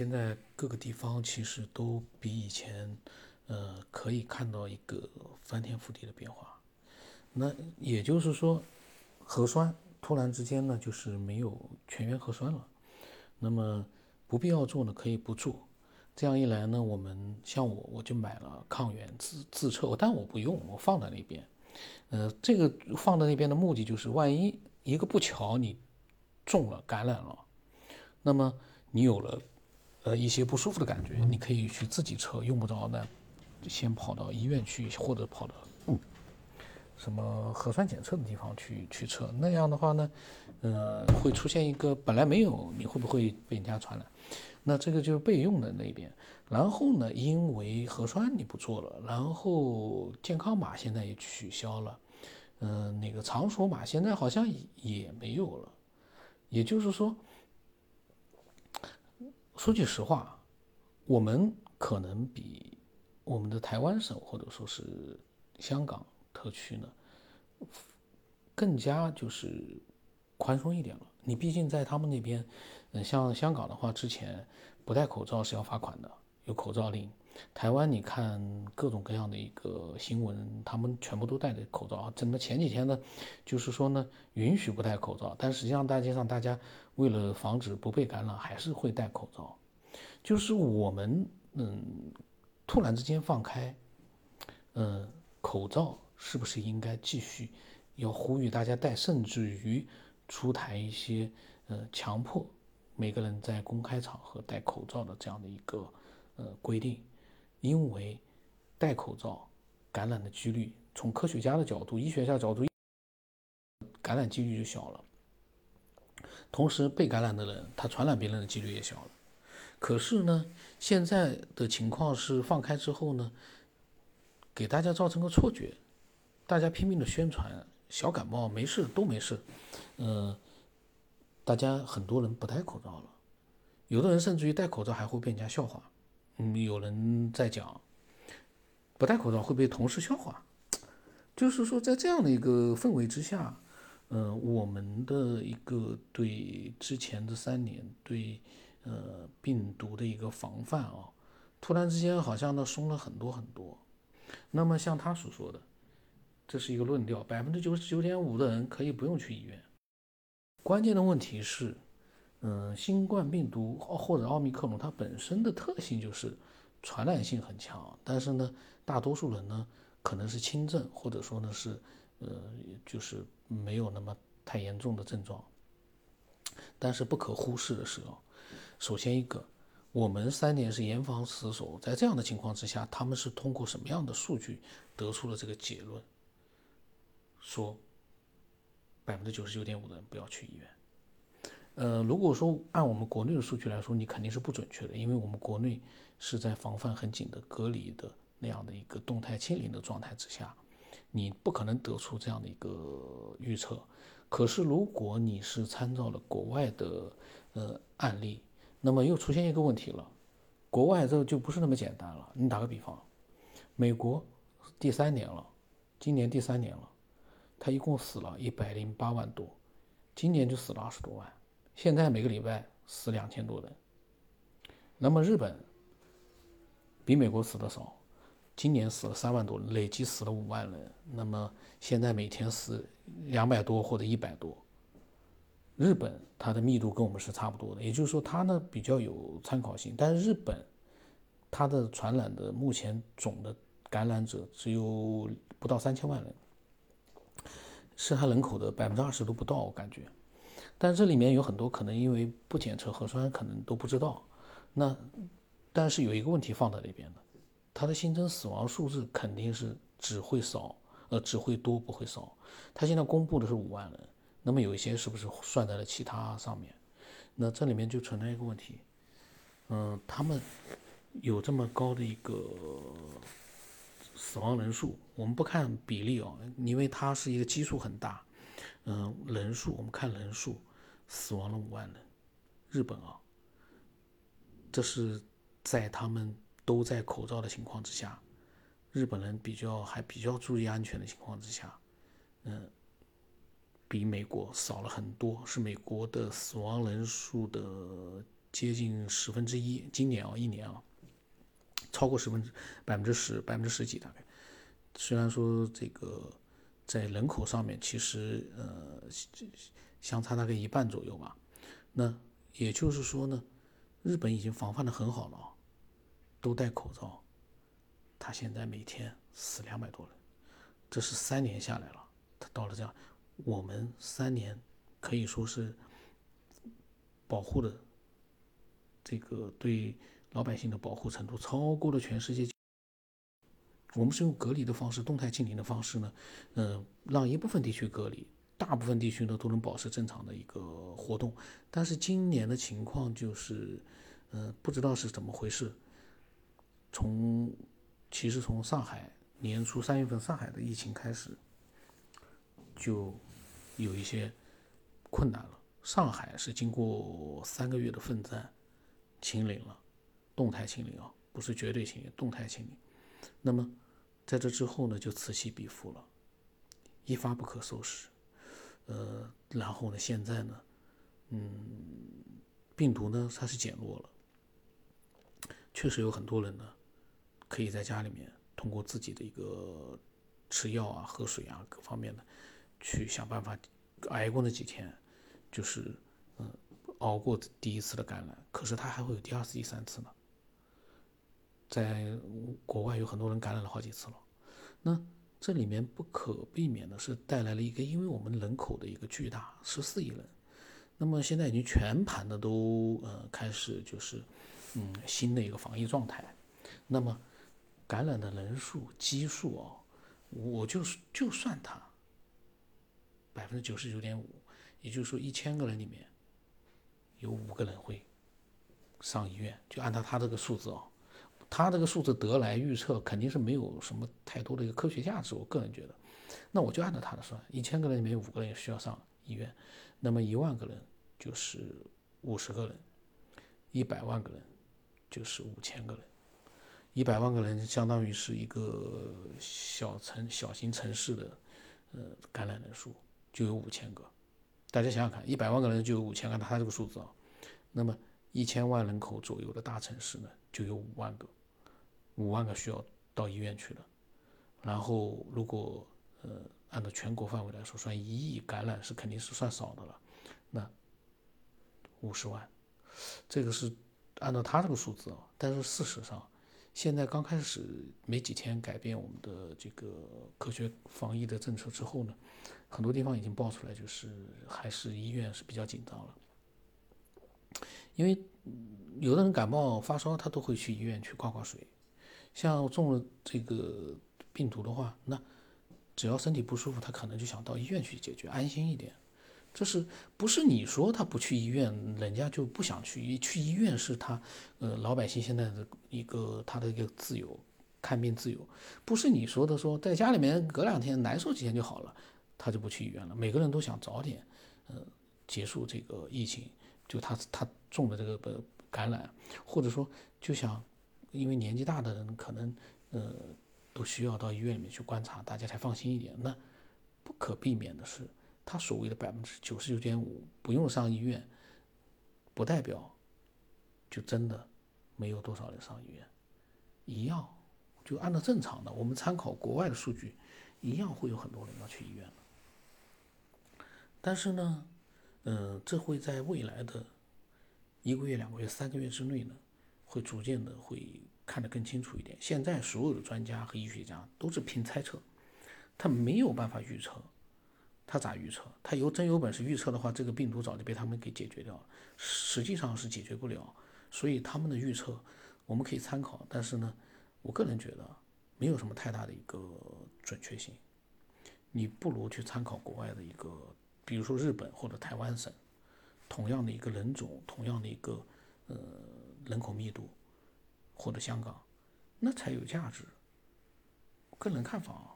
现在各个地方其实都比以前，呃，可以看到一个翻天覆地的变化。那也就是说，核酸突然之间呢，就是没有全员核酸了。那么不必要做呢，可以不做。这样一来呢，我们像我，我就买了抗原自自测，但我不用，我放在那边。呃，这个放在那边的目的就是，万一一个不巧你中了感染了，那么你有了呃一些不舒服的感觉，你可以去自己测，用不着呢先跑到医院去，或者跑到什么核酸检测的地方去去测。那样的话呢，呃，会出现一个本来没有，你会不会被人家传染？那这个就是备用的那边，然后呢，因为核酸你不做了，然后健康码现在也取消了，嗯，那个场所码现在好像也没有了，也就是说，说句实话，我们可能比我们的台湾省或者说是香港特区呢，更加就是宽松一点了。你毕竟在他们那边。嗯，像香港的话，之前不戴口罩是要罚款的，有口罩令。台湾你看各种各样的一个新闻，他们全部都戴着口罩。怎么前几天呢，就是说呢，允许不戴口罩，但实际上大街上大家为了防止不被感染，还是会戴口罩。就是我们嗯，突然之间放开，嗯，口罩是不是应该继续要呼吁大家戴，甚至于出台一些呃强迫。每个人在公开场合戴口罩的这样的一个呃规定，因为戴口罩感染的几率，从科学家的角度、医学家角度，感染几率就小了。同时，被感染的人他传染别人的几率也小了。可是呢，现在的情况是放开之后呢，给大家造成个错觉，大家拼命的宣传小感冒没事都没事，嗯。大家很多人不戴口罩了，有的人甚至于戴口罩还会被人家笑话。嗯，有人在讲不戴口罩会被同事笑话，就是说在这样的一个氛围之下，嗯，我们的一个对之前的三年对呃病毒的一个防范啊，突然之间好像呢松了很多很多。那么像他所说的，这是一个论调，百分之九十九点五的人可以不用去医院。关键的问题是，嗯，新冠病毒或者奥密克戎，它本身的特性就是传染性很强，但是呢，大多数人呢可能是轻症，或者说呢是，呃，就是没有那么太严重的症状。但是不可忽视的是哦，首先一个，我们三年是严防死守，在这样的情况之下，他们是通过什么样的数据得出了这个结论，说？百分之九十九点五的人不要去医院。呃，如果说按我们国内的数据来说，你肯定是不准确的，因为我们国内是在防范很紧的隔离的那样的一个动态清零的状态之下，你不可能得出这样的一个预测。可是如果你是参照了国外的呃案例，那么又出现一个问题了，国外这就不是那么简单了。你打个比方，美国第三年了，今年第三年了。他一共死了一百零八万多，今年就死了二十多万，现在每个礼拜死两千多人。那么日本比美国死的少，今年死了三万多人，累计死了五万人。那么现在每天死两百多或者一百多。日本它的密度跟我们是差不多的，也就是说它呢比较有参考性。但是日本它的传染的目前总的感染者只有不到三千万人。是它人口的百分之二十都不到，我感觉。但这里面有很多可能因为不检测核酸，可能都不知道。那但是有一个问题放在里边的，他的新增死亡数字肯定是只会少，呃，只会多不会少。他现在公布的是五万人，那么有一些是不是算在了其他上面？那这里面就存在一个问题，嗯，他们有这么高的一个。死亡人数，我们不看比例哦，因为它是一个基数很大。嗯，人数我们看人数，死亡了五万人。日本啊，这是在他们都在口罩的情况之下，日本人比较还比较注意安全的情况之下，嗯，比美国少了很多，是美国的死亡人数的接近十分之一，今年啊，一年啊，超过十分之百分之十，百分之十几大概。虽然说这个在人口上面其实呃相差大概一半左右吧，那也就是说呢，日本已经防范的很好了，都戴口罩，他现在每天死两百多人，这是三年下来了，他到了这样，我们三年可以说是保护的这个对老百姓的保护程度超过了全世界。我们是用隔离的方式，动态清零的方式呢，嗯，让一部分地区隔离，大部分地区呢都能保持正常的一个活动。但是今年的情况就是，嗯，不知道是怎么回事。从其实从上海年初三月份上海的疫情开始，就有一些困难了。上海是经过三个月的奋战，清零了，动态清零啊，不是绝对清零，动态清零。那么，在这之后呢，就此起彼伏了，一发不可收拾。呃，然后呢，现在呢，嗯，病毒呢，它是减弱了，确实有很多人呢，可以在家里面通过自己的一个吃药啊、喝水啊各方面的，去想办法挨过那几天，就是嗯，熬过第一次的感染。可是他还会有第二次、第三次呢。在国外有很多人感染了好几次了，那这里面不可避免的是带来了一个，因为我们人口的一个巨大，十四亿人，那么现在已经全盘的都呃开始就是嗯新的一个防疫状态，那么感染的人数基数哦，我就是就算它百分之九十九点五，也就是说一千个人里面有五个人会上医院，就按照他这个数字哦。他这个数字得来预测肯定是没有什么太多的一个科学价值，我个人觉得，那我就按照他的算，一千个人里面有五个人需要上医院，那么一万个人就是五十个人，一百万个人就是五千个人，一百万个人相当于是一个小城小型城市的呃感染人数就有五千个，大家想想看，一百万个人就有五千个，他这个数字啊，那么一千万人口左右的大城市呢就有五万个。五万个需要到医院去的，然后如果呃按照全国范围来说，算一亿感染是肯定是算少的了，那五十万，这个是按照他这个数字啊，但是事实上，现在刚开始没几天改变我们的这个科学防疫的政策之后呢，很多地方已经爆出来，就是还是医院是比较紧张了，因为有的人感冒发烧，他都会去医院去挂挂水。像中了这个病毒的话，那只要身体不舒服，他可能就想到医院去解决，安心一点。这是不是你说他不去医院，人家就不想去？去医院是他，呃，老百姓现在的一个他的一个自由，看病自由。不是你说的说在家里面隔两天难受几天就好了，他就不去医院了。每个人都想早点，呃，结束这个疫情，就他他中的这个感染，或者说就想。因为年纪大的人可能，呃，都需要到医院里面去观察，大家才放心一点。那不可避免的是，他所谓的百分之九十九点五不用上医院，不代表就真的没有多少人上医院，一样就按照正常的，我们参考国外的数据，一样会有很多人要去医院但是呢，嗯，这会在未来的一个月、两个月、三个月之内呢。会逐渐的会看得更清楚一点。现在所有的专家和医学家都是凭猜测，他没有办法预测，他咋预测？他有真有本事预测的话，这个病毒早就被他们给解决掉了。实际上是解决不了，所以他们的预测我们可以参考，但是呢，我个人觉得没有什么太大的一个准确性。你不如去参考国外的一个，比如说日本或者台湾省，同样的一个人种，同样的一个呃。人口密度，或者香港，那才有价值。个人看法啊。